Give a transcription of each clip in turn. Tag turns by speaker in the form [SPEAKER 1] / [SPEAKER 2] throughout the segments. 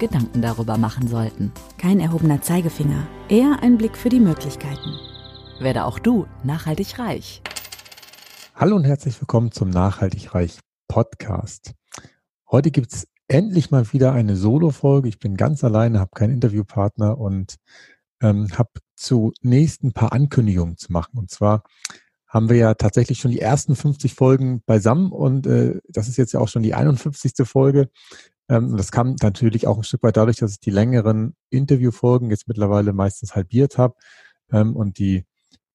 [SPEAKER 1] Gedanken darüber machen sollten.
[SPEAKER 2] Kein erhobener Zeigefinger, eher ein Blick für die Möglichkeiten.
[SPEAKER 1] Werde auch du nachhaltig reich.
[SPEAKER 3] Hallo und herzlich willkommen zum Nachhaltig Reich Podcast. Heute gibt es endlich mal wieder eine Solo-Folge. Ich bin ganz alleine, habe keinen Interviewpartner und ähm, habe zunächst ein paar Ankündigungen zu machen. Und zwar haben wir ja tatsächlich schon die ersten 50 Folgen beisammen und äh, das ist jetzt ja auch schon die 51. Folge. Ähm, das kam natürlich auch ein Stück weit dadurch, dass ich die längeren Interviewfolgen jetzt mittlerweile meistens halbiert habe. Ähm, und die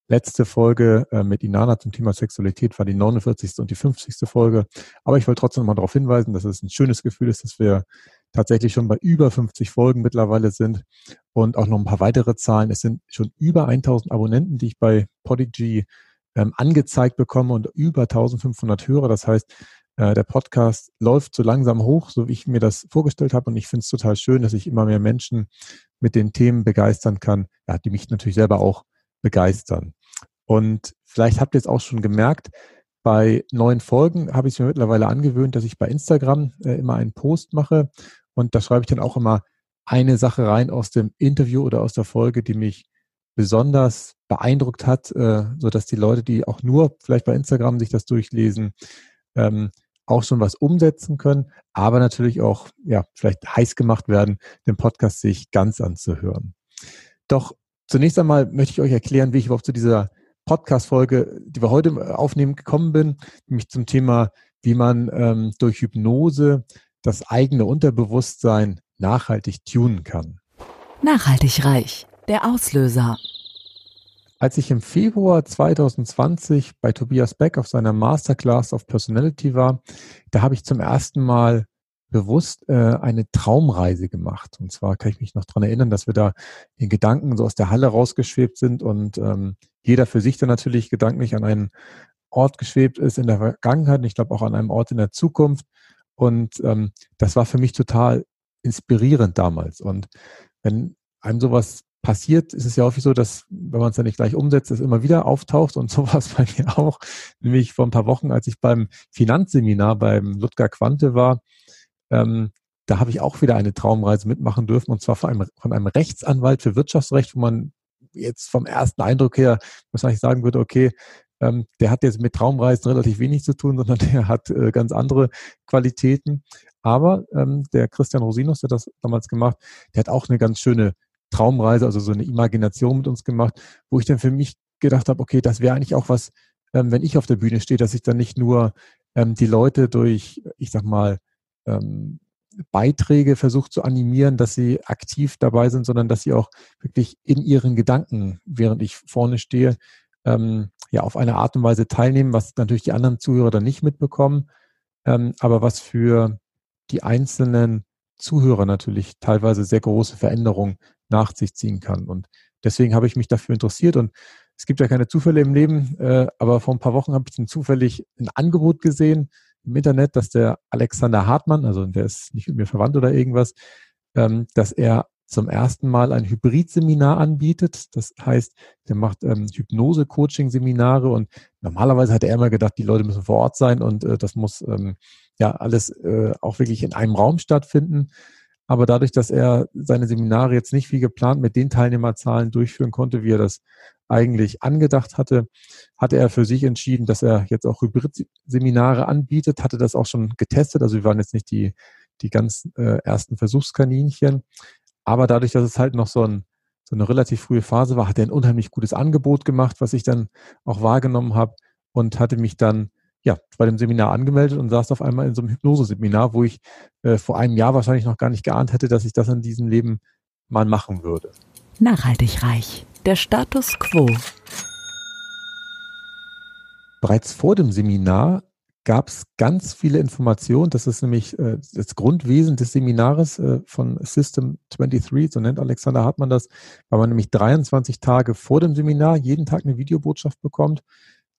[SPEAKER 3] letzte Folge äh, mit Inana zum Thema Sexualität war die 49. und die 50. Folge. Aber ich wollte trotzdem mal darauf hinweisen, dass es ein schönes Gefühl ist, dass wir tatsächlich schon bei über 50 Folgen mittlerweile sind und auch noch ein paar weitere Zahlen. Es sind schon über 1000 Abonnenten, die ich bei Podigy ähm, angezeigt bekomme und über 1500 Hörer. Das heißt, äh, der Podcast läuft so langsam hoch, so wie ich mir das vorgestellt habe. Und ich finde es total schön, dass ich immer mehr Menschen mit den Themen begeistern kann, ja, die mich natürlich selber auch begeistern. Und vielleicht habt ihr es auch schon gemerkt, bei neuen Folgen habe ich es mir mittlerweile angewöhnt, dass ich bei Instagram äh, immer einen Post mache. Und da schreibe ich dann auch immer eine Sache rein aus dem Interview oder aus der Folge, die mich besonders beeindruckt hat, äh, so dass die Leute, die auch nur vielleicht bei Instagram sich das durchlesen, ähm, auch schon was umsetzen können, aber natürlich auch, ja, vielleicht heiß gemacht werden, den Podcast sich ganz anzuhören. Doch zunächst einmal möchte ich euch erklären, wie ich überhaupt zu dieser Podcast-Folge, die wir heute aufnehmen, gekommen bin, nämlich zum Thema, wie man ähm, durch Hypnose das eigene Unterbewusstsein nachhaltig tunen kann.
[SPEAKER 1] Nachhaltig reich. Der Auslöser.
[SPEAKER 3] Als ich im Februar 2020 bei Tobias Beck auf seiner Masterclass of Personality war, da habe ich zum ersten Mal bewusst äh, eine Traumreise gemacht. Und zwar kann ich mich noch dran erinnern, dass wir da in Gedanken so aus der Halle rausgeschwebt sind und ähm, jeder für sich dann natürlich gedanklich an einen Ort geschwebt ist in der Vergangenheit und ich glaube auch an einem Ort in der Zukunft. Und ähm, das war für mich total inspirierend damals. Und wenn einem sowas passiert, ist es ja häufig so, dass, wenn man es dann nicht gleich umsetzt, es immer wieder auftaucht und sowas bei mir auch. Nämlich vor ein paar Wochen, als ich beim Finanzseminar beim Ludger Quante war, ähm, da habe ich auch wieder eine Traumreise mitmachen dürfen und zwar von einem, von einem Rechtsanwalt für Wirtschaftsrecht, wo man jetzt vom ersten Eindruck her wahrscheinlich sagen würde, okay, ähm, der hat jetzt mit Traumreisen relativ wenig zu tun, sondern der hat äh, ganz andere Qualitäten. Aber ähm, der Christian Rosinus, der das damals gemacht, der hat auch eine ganz schöne Traumreise, also so eine Imagination mit uns gemacht, wo ich dann für mich gedacht habe, okay, das wäre eigentlich auch was, ähm, wenn ich auf der Bühne stehe, dass ich dann nicht nur ähm, die Leute durch, ich sag mal, ähm, Beiträge versuche zu animieren, dass sie aktiv dabei sind, sondern dass sie auch wirklich in ihren Gedanken, während ich vorne stehe, ähm, ja auf eine Art und Weise teilnehmen, was natürlich die anderen Zuhörer dann nicht mitbekommen, ähm, aber was für die einzelnen Zuhörer natürlich teilweise sehr große Veränderungen nach sich ziehen kann. Und deswegen habe ich mich dafür interessiert und es gibt ja keine Zufälle im Leben, äh, aber vor ein paar Wochen habe ich dann zufällig ein Angebot gesehen im Internet, dass der Alexander Hartmann, also der ist nicht mit mir verwandt oder irgendwas, ähm, dass er zum ersten Mal ein Hybrid-Seminar anbietet. Das heißt, der macht ähm, Hypnose-Coaching-Seminare und normalerweise hat er immer gedacht, die Leute müssen vor Ort sein und äh, das muss ähm, ja alles äh, auch wirklich in einem Raum stattfinden. Aber dadurch, dass er seine Seminare jetzt nicht wie geplant mit den Teilnehmerzahlen durchführen konnte, wie er das eigentlich angedacht hatte, hatte er für sich entschieden, dass er jetzt auch Hybrid-Seminare anbietet, hatte das auch schon getestet. Also wir waren jetzt nicht die, die ganz äh, ersten Versuchskaninchen. Aber dadurch, dass es halt noch so, ein, so eine relativ frühe Phase war, hat er ein unheimlich gutes Angebot gemacht, was ich dann auch wahrgenommen habe und hatte mich dann ja, bei dem Seminar angemeldet und saß auf einmal in so einem Hypnose-Seminar, wo ich äh, vor einem Jahr wahrscheinlich noch gar nicht geahnt hätte, dass ich das in diesem Leben mal machen würde.
[SPEAKER 1] Nachhaltig reich. Der Status quo.
[SPEAKER 3] Bereits vor dem Seminar gab es ganz viele Informationen. Das ist nämlich äh, das Grundwesen des Seminares äh, von System 23, so nennt Alexander Hartmann das, weil man nämlich 23 Tage vor dem Seminar jeden Tag eine Videobotschaft bekommt,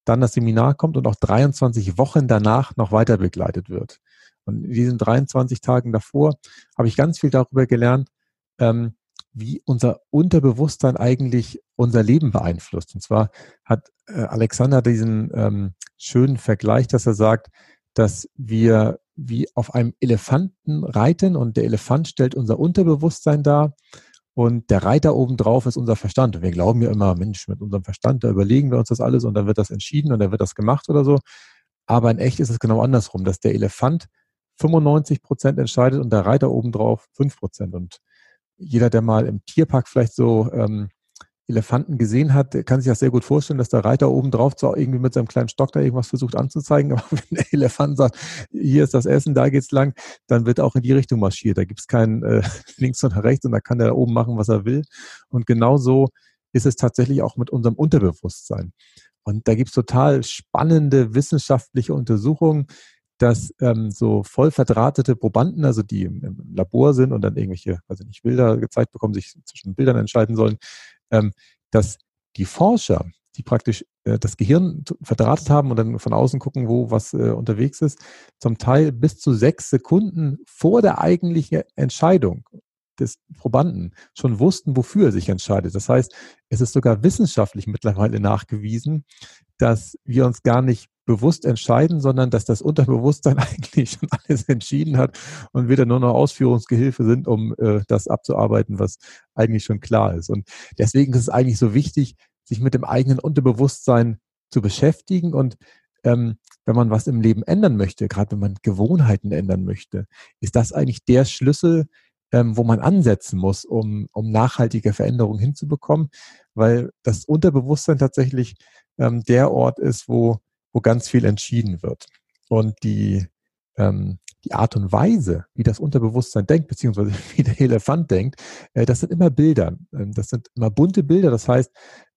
[SPEAKER 3] dann das Seminar kommt und auch 23 Wochen danach noch weiter begleitet wird. Und in diesen 23 Tagen davor habe ich ganz viel darüber gelernt, ähm, wie unser Unterbewusstsein eigentlich unser Leben beeinflusst. Und zwar hat äh, Alexander diesen ähm, schönen Vergleich, dass er sagt, dass wir wie auf einem Elefanten reiten und der Elefant stellt unser Unterbewusstsein dar und der Reiter obendrauf ist unser Verstand. Und wir glauben ja immer, Mensch, mit unserem Verstand, da überlegen wir uns das alles und dann wird das entschieden und dann wird das gemacht oder so. Aber in echt ist es genau andersrum, dass der Elefant 95 Prozent entscheidet und der Reiter obendrauf 5 Prozent. Und jeder, der mal im Tierpark vielleicht so ähm, Elefanten gesehen hat, kann sich das sehr gut vorstellen, dass der Reiter oben drauf so irgendwie mit seinem kleinen Stock da irgendwas versucht anzuzeigen. Aber wenn der Elefant sagt, hier ist das Essen, da geht's lang, dann wird auch in die Richtung marschiert. Da gibt's kein äh, links und rechts und da kann der da oben machen, was er will. Und genau so ist es tatsächlich auch mit unserem Unterbewusstsein. Und da gibt's total spannende wissenschaftliche Untersuchungen, dass ähm, so voll verdrahtete Probanden, also die im, im, Labor sind und dann irgendwelche, also nicht Bilder gezeigt bekommen, sich zwischen Bildern entscheiden sollen, ähm, dass die Forscher, die praktisch äh, das Gehirn verdrahtet haben und dann von außen gucken, wo was äh, unterwegs ist, zum Teil bis zu sechs Sekunden vor der eigentlichen Entscheidung des Probanden schon wussten, wofür er sich entscheidet. Das heißt, es ist sogar wissenschaftlich mittlerweile nachgewiesen, dass wir uns gar nicht bewusst entscheiden, sondern dass das Unterbewusstsein eigentlich schon alles entschieden hat und wir dann nur noch Ausführungsgehilfe sind, um äh, das abzuarbeiten, was eigentlich schon klar ist. Und deswegen ist es eigentlich so wichtig, sich mit dem eigenen Unterbewusstsein zu beschäftigen und ähm, wenn man was im Leben ändern möchte, gerade wenn man Gewohnheiten ändern möchte, ist das eigentlich der Schlüssel, ähm, wo man ansetzen muss, um, um nachhaltige Veränderungen hinzubekommen, weil das Unterbewusstsein tatsächlich ähm, der Ort ist, wo wo ganz viel entschieden wird. Und die, ähm, die Art und Weise, wie das Unterbewusstsein denkt, beziehungsweise wie der Elefant denkt, äh, das sind immer Bilder. Ähm, das sind immer bunte Bilder. Das heißt,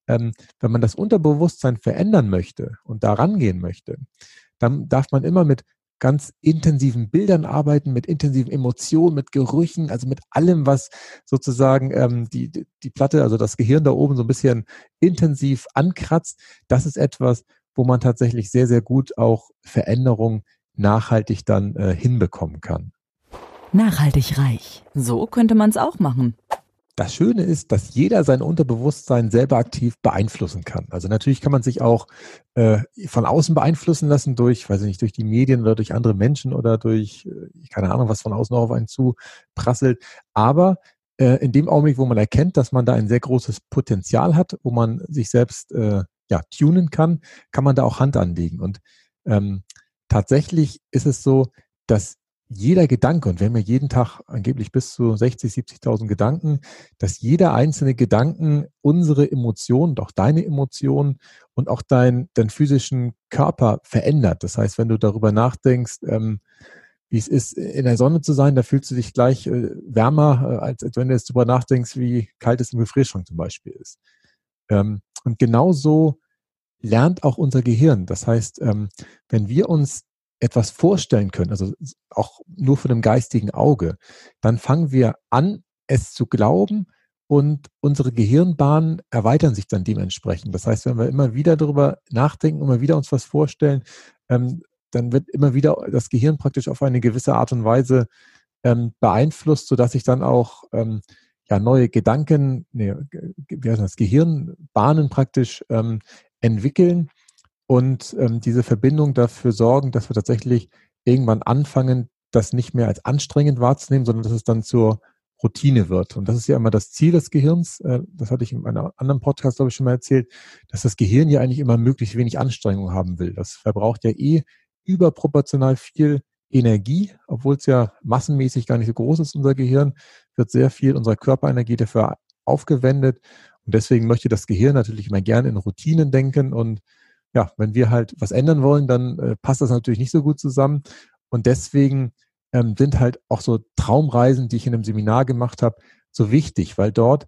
[SPEAKER 3] ähm, wenn man das Unterbewusstsein verändern möchte und da rangehen möchte, dann darf man immer mit ganz intensiven Bildern arbeiten, mit intensiven Emotionen, mit Gerüchen, also mit allem, was sozusagen ähm, die, die Platte, also das Gehirn da oben so ein bisschen intensiv ankratzt. Das ist etwas, wo man tatsächlich sehr, sehr gut auch Veränderungen nachhaltig dann äh, hinbekommen kann.
[SPEAKER 1] Nachhaltig reich. So könnte man es auch machen.
[SPEAKER 3] Das Schöne ist, dass jeder sein Unterbewusstsein selber aktiv beeinflussen kann. Also natürlich kann man sich auch äh, von außen beeinflussen lassen durch, weiß ich nicht, durch die Medien oder durch andere Menschen oder durch, äh, keine Ahnung, was von außen auf einen zu prasselt. Aber äh, in dem Augenblick, wo man erkennt, dass man da ein sehr großes Potenzial hat, wo man sich selbst äh, ja, tunen kann, kann man da auch Hand anlegen. Und ähm, tatsächlich ist es so, dass jeder Gedanke, und wir haben ja jeden Tag angeblich bis zu 60, 70.000 Gedanken, dass jeder einzelne Gedanken unsere Emotionen, auch deine Emotionen und auch dein, deinen physischen Körper verändert. Das heißt, wenn du darüber nachdenkst, ähm, wie es ist, in der Sonne zu sein, da fühlst du dich gleich äh, wärmer, äh, als, als wenn du jetzt darüber nachdenkst, wie kalt es im Gefrierschrank zum Beispiel ist. Ähm, und genauso lernt auch unser Gehirn. Das heißt, ähm, wenn wir uns etwas vorstellen können, also auch nur von dem geistigen Auge, dann fangen wir an, es zu glauben und unsere Gehirnbahnen erweitern sich dann dementsprechend. Das heißt, wenn wir immer wieder darüber nachdenken, immer wieder uns was vorstellen, ähm, dann wird immer wieder das Gehirn praktisch auf eine gewisse Art und Weise ähm, beeinflusst, sodass sich dann auch ähm, ja, neue Gedanken, nee, wie heißt das, Gehirnbahnen praktisch ähm, entwickeln und ähm, diese Verbindung dafür sorgen, dass wir tatsächlich irgendwann anfangen, das nicht mehr als anstrengend wahrzunehmen, sondern dass es dann zur Routine wird. Und das ist ja immer das Ziel des Gehirns. Äh, das hatte ich in einem anderen Podcast, glaube ich, schon mal erzählt, dass das Gehirn ja eigentlich immer möglichst wenig Anstrengung haben will. Das verbraucht ja eh überproportional viel Energie, obwohl es ja massenmäßig gar nicht so groß ist, unser Gehirn, wird sehr viel unserer Körperenergie dafür aufgewendet. Und deswegen möchte das Gehirn natürlich immer gerne in Routinen denken. Und ja, wenn wir halt was ändern wollen, dann äh, passt das natürlich nicht so gut zusammen. Und deswegen ähm, sind halt auch so Traumreisen, die ich in einem Seminar gemacht habe, so wichtig, weil dort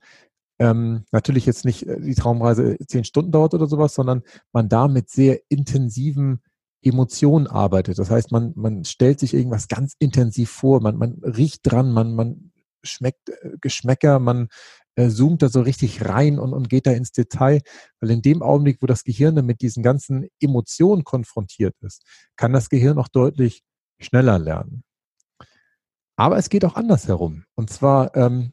[SPEAKER 3] ähm, natürlich jetzt nicht äh, die Traumreise zehn Stunden dauert oder sowas, sondern man da mit sehr intensiven Emotionen arbeitet. Das heißt, man, man stellt sich irgendwas ganz intensiv vor, man, man riecht dran, man, man schmeckt äh, Geschmäcker, man äh, zoomt da so richtig rein und, und geht da ins Detail, weil in dem Augenblick, wo das Gehirn dann mit diesen ganzen Emotionen konfrontiert ist, kann das Gehirn auch deutlich schneller lernen. Aber es geht auch andersherum. Und zwar, ähm,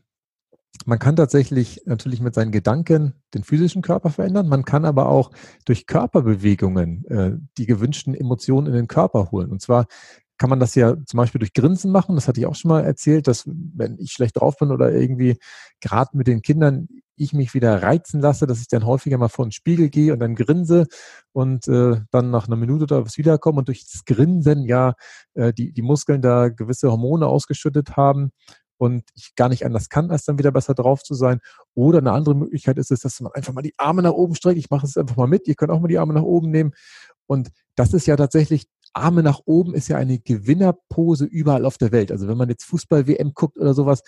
[SPEAKER 3] man kann tatsächlich natürlich mit seinen Gedanken den physischen Körper verändern. Man kann aber auch durch Körperbewegungen äh, die gewünschten Emotionen in den Körper holen. Und zwar kann man das ja zum Beispiel durch Grinsen machen. Das hatte ich auch schon mal erzählt, dass wenn ich schlecht drauf bin oder irgendwie gerade mit den Kindern ich mich wieder reizen lasse, dass ich dann häufiger mal vor den Spiegel gehe und dann grinse und äh, dann nach einer Minute oder was wiederkomme und durch das Grinsen ja äh, die, die Muskeln da gewisse Hormone ausgeschüttet haben und ich gar nicht anders kann, als dann wieder besser drauf zu sein. Oder eine andere Möglichkeit ist es, dass man einfach mal die Arme nach oben streckt. Ich mache es einfach mal mit. Ihr könnt auch mal die Arme nach oben nehmen. Und das ist ja tatsächlich Arme nach oben ist ja eine Gewinnerpose überall auf der Welt. Also wenn man jetzt Fußball-WM guckt oder sowas,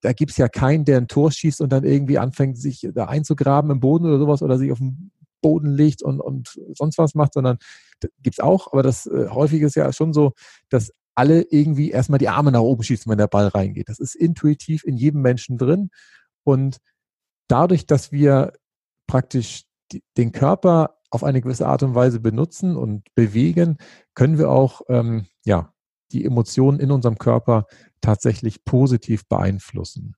[SPEAKER 3] da gibt's ja keinen, der ein Tor schießt und dann irgendwie anfängt, sich da einzugraben im Boden oder sowas oder sich auf den Boden legt und, und sonst was macht, sondern gibt's auch. Aber das äh, häufig ist ja schon so, dass alle irgendwie erstmal die Arme nach oben schießen, wenn der Ball reingeht. Das ist intuitiv in jedem Menschen drin. Und dadurch, dass wir praktisch den Körper auf eine gewisse Art und Weise benutzen und bewegen, können wir auch ähm, ja, die Emotionen in unserem Körper tatsächlich positiv beeinflussen.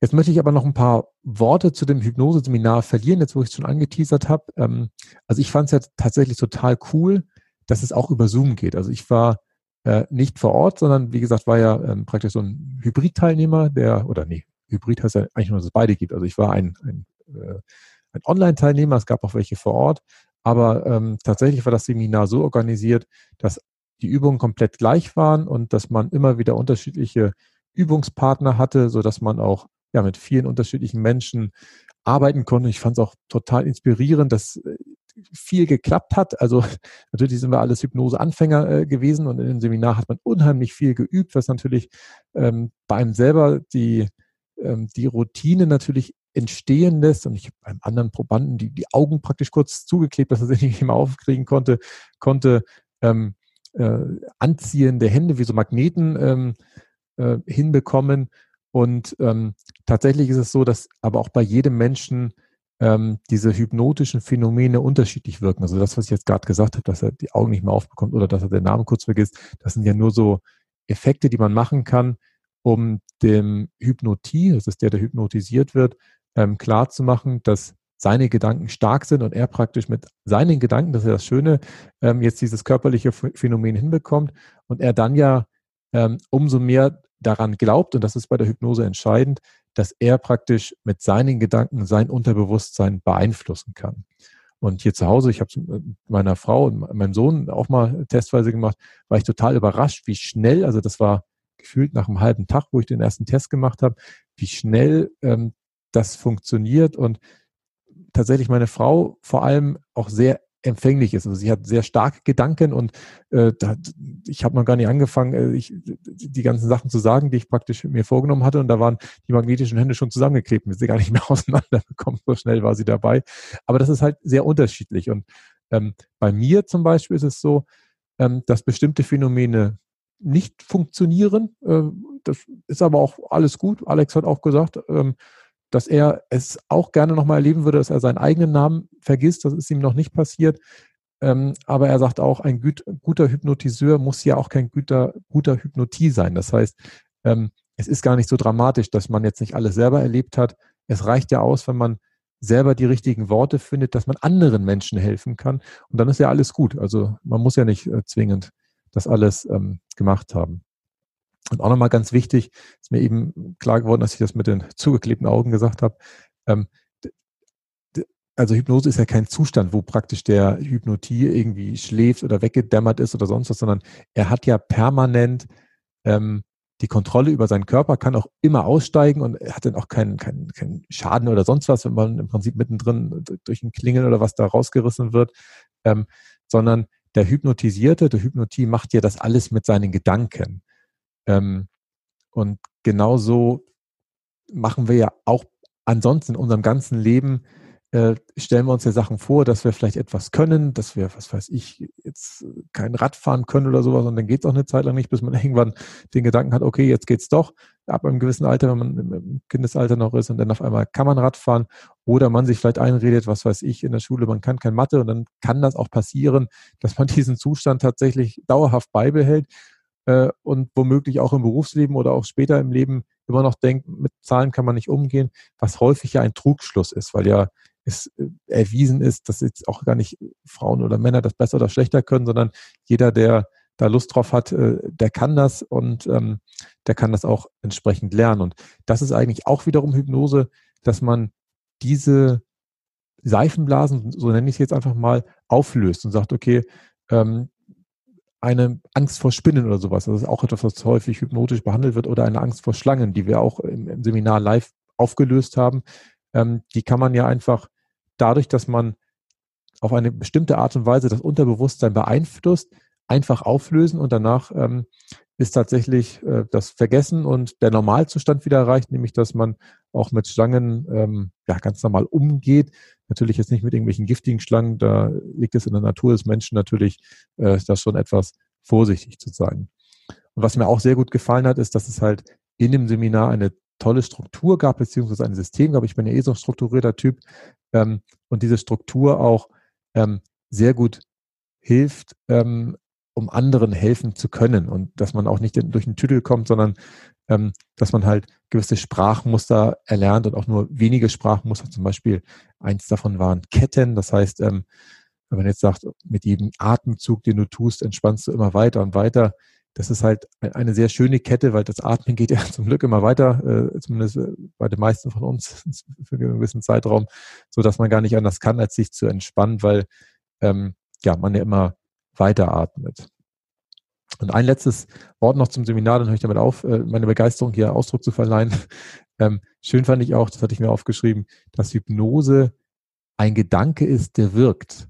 [SPEAKER 3] Jetzt möchte ich aber noch ein paar Worte zu dem Hypnoseseminar verlieren, jetzt wo ich es schon angeteasert habe. Ähm, also ich fand es ja tatsächlich total cool, dass es auch über Zoom geht. Also ich war äh, nicht vor Ort, sondern wie gesagt, war ja ähm, praktisch so ein Hybrid-Teilnehmer, der, oder nee, Hybrid heißt ja eigentlich nur, dass es beide gibt. Also ich war ein, ein äh, ein Online-Teilnehmer, es gab auch welche vor Ort, aber ähm, tatsächlich war das Seminar so organisiert, dass die Übungen komplett gleich waren und dass man immer wieder unterschiedliche Übungspartner hatte, so dass man auch ja mit vielen unterschiedlichen Menschen arbeiten konnte. Ich fand es auch total inspirierend, dass äh, viel geklappt hat. Also natürlich sind wir alles Hypnose-Anfänger äh, gewesen und in dem Seminar hat man unheimlich viel geübt, was natürlich ähm, bei einem selber die, ähm, die Routine natürlich entstehen lässt. Und ich habe einem anderen Probanden die, die Augen praktisch kurz zugeklebt, dass er sich nicht mehr aufkriegen konnte, konnte ähm, äh, anziehende Hände wie so Magneten ähm, äh, hinbekommen. Und ähm, tatsächlich ist es so, dass aber auch bei jedem Menschen ähm, diese hypnotischen Phänomene unterschiedlich wirken. Also das, was ich jetzt gerade gesagt habe, dass er die Augen nicht mehr aufbekommt oder dass er den Namen kurz vergisst, das sind ja nur so Effekte, die man machen kann, um dem Hypnotie, das ist der, der hypnotisiert wird, ähm, klar zu machen, dass seine Gedanken stark sind und er praktisch mit seinen Gedanken, das ist ja das Schöne, ähm, jetzt dieses körperliche Phänomen hinbekommt und er dann ja ähm, umso mehr daran glaubt, und das ist bei der Hypnose entscheidend, dass er praktisch mit seinen Gedanken sein Unterbewusstsein beeinflussen kann. Und hier zu Hause, ich habe es mit meiner Frau und meinem Sohn auch mal testweise gemacht, war ich total überrascht, wie schnell, also das war gefühlt nach einem halben Tag, wo ich den ersten Test gemacht habe, wie schnell ähm, das funktioniert und tatsächlich meine Frau vor allem auch sehr empfänglich ist. Also sie hat sehr starke Gedanken und äh, da, ich habe noch gar nicht angefangen, äh, ich, die ganzen Sachen zu sagen, die ich praktisch mir vorgenommen hatte und da waren die magnetischen Hände schon zusammengeklebt, wir sie gar nicht mehr auseinanderbekommen, so schnell war sie dabei. Aber das ist halt sehr unterschiedlich und ähm, bei mir zum Beispiel ist es so, ähm, dass bestimmte Phänomene nicht funktionieren. Äh, das ist aber auch alles gut. Alex hat auch gesagt, ähm, dass er es auch gerne nochmal erleben würde, dass er seinen eigenen Namen vergisst. Das ist ihm noch nicht passiert. Ähm, aber er sagt auch, ein gut, guter Hypnotiseur muss ja auch kein guter, guter Hypnotie sein. Das heißt, ähm, es ist gar nicht so dramatisch, dass man jetzt nicht alles selber erlebt hat. Es reicht ja aus, wenn man selber die richtigen Worte findet, dass man anderen Menschen helfen kann. Und dann ist ja alles gut. Also man muss ja nicht äh, zwingend das alles ähm, gemacht haben. Und auch nochmal ganz wichtig, ist mir eben klar geworden, dass ich das mit den zugeklebten Augen gesagt habe. Ähm, also Hypnose ist ja kein Zustand, wo praktisch der Hypnotie irgendwie schläft oder weggedämmert ist oder sonst was, sondern er hat ja permanent ähm, die Kontrolle über seinen Körper, kann auch immer aussteigen und er hat dann auch keinen, keinen, keinen Schaden oder sonst was, wenn man im Prinzip mittendrin durch ein Klingeln oder was da rausgerissen wird, ähm, sondern der Hypnotisierte, der Hypnotie macht ja das alles mit seinen Gedanken. Ähm, und genauso machen wir ja auch ansonsten in unserem ganzen Leben äh, stellen wir uns ja Sachen vor, dass wir vielleicht etwas können, dass wir, was weiß ich, jetzt kein Rad fahren können oder sowas und dann geht es auch eine Zeit lang nicht, bis man irgendwann den Gedanken hat, okay, jetzt geht's doch, ab einem gewissen Alter, wenn man im Kindesalter noch ist und dann auf einmal kann man Rad fahren oder man sich vielleicht einredet, was weiß ich, in der Schule, man kann kein Mathe und dann kann das auch passieren, dass man diesen Zustand tatsächlich dauerhaft beibehält äh, und womöglich auch im Berufsleben oder auch später im Leben immer noch denkt, mit Zahlen kann man nicht umgehen, was häufig ja ein Trugschluss ist, weil ja es äh, erwiesen ist, dass jetzt auch gar nicht Frauen oder Männer das besser oder schlechter können, sondern jeder, der da Lust drauf hat, äh, der kann das und ähm, der kann das auch entsprechend lernen. Und das ist eigentlich auch wiederum Hypnose, dass man diese Seifenblasen, so nenne ich es jetzt einfach mal, auflöst und sagt, okay, ähm, eine Angst vor Spinnen oder sowas, das ist auch etwas, was häufig hypnotisch behandelt wird, oder eine Angst vor Schlangen, die wir auch im, im Seminar live aufgelöst haben, ähm, die kann man ja einfach dadurch, dass man auf eine bestimmte Art und Weise das Unterbewusstsein beeinflusst, einfach auflösen und danach ähm, ist tatsächlich äh, das Vergessen und der Normalzustand wieder erreicht, nämlich dass man auch mit Schlangen ähm, ja, ganz normal umgeht. Natürlich jetzt nicht mit irgendwelchen giftigen Schlangen, da liegt es in der Natur des Menschen natürlich, äh, da schon etwas vorsichtig zu sein. Und was mir auch sehr gut gefallen hat, ist, dass es halt in dem Seminar eine tolle Struktur gab, beziehungsweise ein System gab. Ich bin ja eh so ein strukturierter Typ, ähm, und diese Struktur auch ähm, sehr gut hilft, ähm, um anderen helfen zu können und dass man auch nicht durch den Tüdel kommt, sondern ähm, dass man halt gewisse Sprachmuster erlernt und auch nur wenige Sprachmuster, zum Beispiel eins davon waren Ketten, das heißt, ähm, wenn man jetzt sagt, mit jedem Atemzug, den du tust, entspannst du immer weiter und weiter, das ist halt eine sehr schöne Kette, weil das Atmen geht ja zum Glück immer weiter, äh, zumindest äh, bei den meisten von uns für einen gewissen Zeitraum, so dass man gar nicht anders kann, als sich zu entspannen, weil ähm, ja man ja immer weiter atmet. Und ein letztes Wort noch zum Seminar, dann höre ich damit auf, äh, meine Begeisterung hier Ausdruck zu verleihen. Ähm, schön fand ich auch, das hatte ich mir aufgeschrieben, dass Hypnose ein Gedanke ist, der wirkt,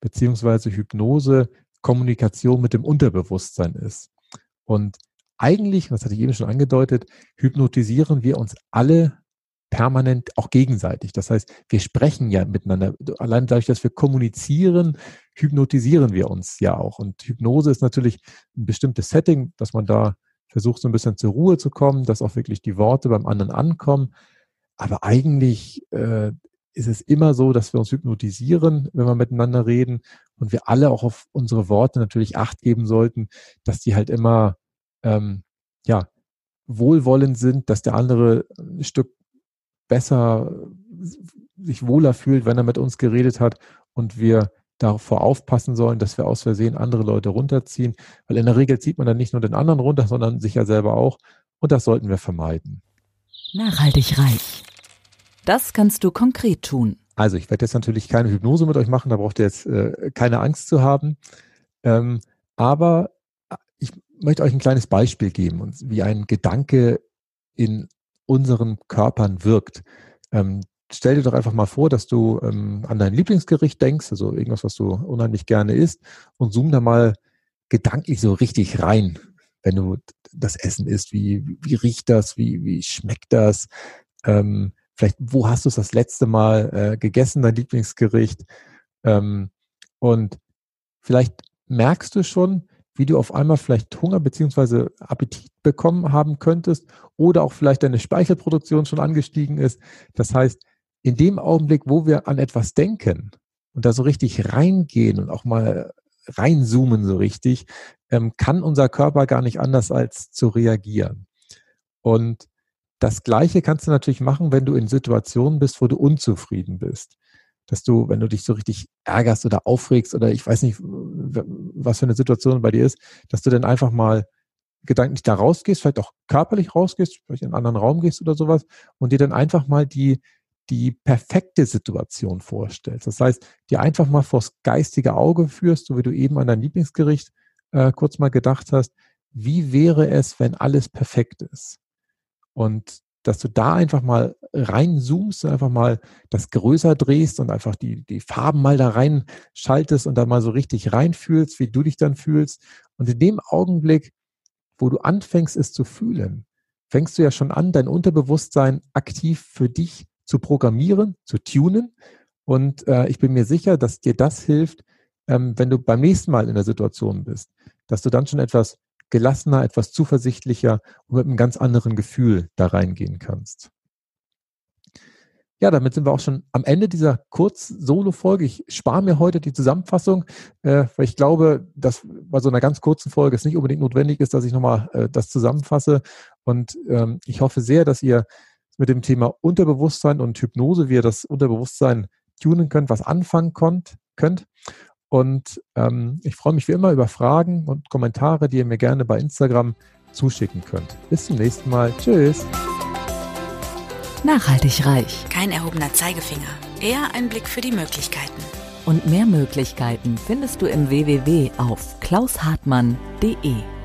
[SPEAKER 3] beziehungsweise Hypnose Kommunikation mit dem Unterbewusstsein ist. Und eigentlich, das hatte ich eben schon angedeutet, hypnotisieren wir uns alle permanent auch gegenseitig. Das heißt, wir sprechen ja miteinander. Allein dadurch, dass wir kommunizieren, hypnotisieren wir uns ja auch. Und Hypnose ist natürlich ein bestimmtes Setting, dass man da versucht, so ein bisschen zur Ruhe zu kommen, dass auch wirklich die Worte beim anderen ankommen. Aber eigentlich äh, ist es immer so, dass wir uns hypnotisieren, wenn wir miteinander reden und wir alle auch auf unsere Worte natürlich acht geben sollten, dass die halt immer ähm, ja, wohlwollend sind, dass der andere ein Stück besser sich wohler fühlt, wenn er mit uns geredet hat und wir davor aufpassen sollen, dass wir aus Versehen andere Leute runterziehen, weil in der Regel zieht man dann nicht nur den anderen runter, sondern sich ja selber auch und das sollten wir vermeiden.
[SPEAKER 1] Nachhaltig reich. Das kannst du konkret tun.
[SPEAKER 3] Also ich werde jetzt natürlich keine Hypnose mit euch machen, da braucht ihr jetzt äh, keine Angst zu haben. Ähm, aber möchte euch ein kleines Beispiel geben, wie ein Gedanke in unseren Körpern wirkt. Ähm, stell dir doch einfach mal vor, dass du ähm, an dein Lieblingsgericht denkst, also irgendwas, was du unheimlich gerne isst, und zoom da mal gedanklich so richtig rein, wenn du das Essen isst. Wie, wie riecht das? Wie, wie schmeckt das? Ähm, vielleicht, wo hast du es das letzte Mal äh, gegessen, dein Lieblingsgericht? Ähm, und vielleicht merkst du schon, wie du auf einmal vielleicht Hunger beziehungsweise Appetit bekommen haben könntest oder auch vielleicht deine Speichelproduktion schon angestiegen ist. Das heißt, in dem Augenblick, wo wir an etwas denken und da so richtig reingehen und auch mal reinzoomen so richtig, ähm, kann unser Körper gar nicht anders als zu reagieren. Und das Gleiche kannst du natürlich machen, wenn du in Situationen bist, wo du unzufrieden bist dass du, wenn du dich so richtig ärgerst oder aufregst oder ich weiß nicht, was für eine Situation bei dir ist, dass du dann einfach mal gedanklich da rausgehst, vielleicht auch körperlich rausgehst, vielleicht in einen anderen Raum gehst oder sowas und dir dann einfach mal die, die perfekte Situation vorstellst. Das heißt, dir einfach mal vors geistige Auge führst, so wie du eben an dein Lieblingsgericht äh, kurz mal gedacht hast, wie wäre es, wenn alles perfekt ist? Und dass du da einfach mal reinzoomst und einfach mal das größer drehst und einfach die, die Farben mal da reinschaltest und da mal so richtig reinfühlst, wie du dich dann fühlst. Und in dem Augenblick, wo du anfängst, es zu fühlen, fängst du ja schon an, dein Unterbewusstsein aktiv für dich zu programmieren, zu tunen. Und äh, ich bin mir sicher, dass dir das hilft, ähm, wenn du beim nächsten Mal in der Situation bist, dass du dann schon etwas gelassener, etwas zuversichtlicher und mit einem ganz anderen Gefühl da reingehen kannst. Ja, damit sind wir auch schon am Ende dieser Kurz-Solo-Folge. Ich spare mir heute die Zusammenfassung, äh, weil ich glaube, dass bei so einer ganz kurzen Folge es nicht unbedingt notwendig ist, dass ich nochmal äh, das zusammenfasse. Und ähm, ich hoffe sehr, dass ihr mit dem Thema Unterbewusstsein und Hypnose, wie ihr das Unterbewusstsein tunen könnt, was anfangen könnt. könnt. Und ähm, ich freue mich wie immer über Fragen und Kommentare, die ihr mir gerne bei Instagram zuschicken könnt. Bis zum nächsten Mal. Tschüss.
[SPEAKER 1] Nachhaltig reich.
[SPEAKER 2] Kein erhobener Zeigefinger, eher ein Blick für die Möglichkeiten.
[SPEAKER 1] Und mehr Möglichkeiten findest du im www auf klaushartmann.de.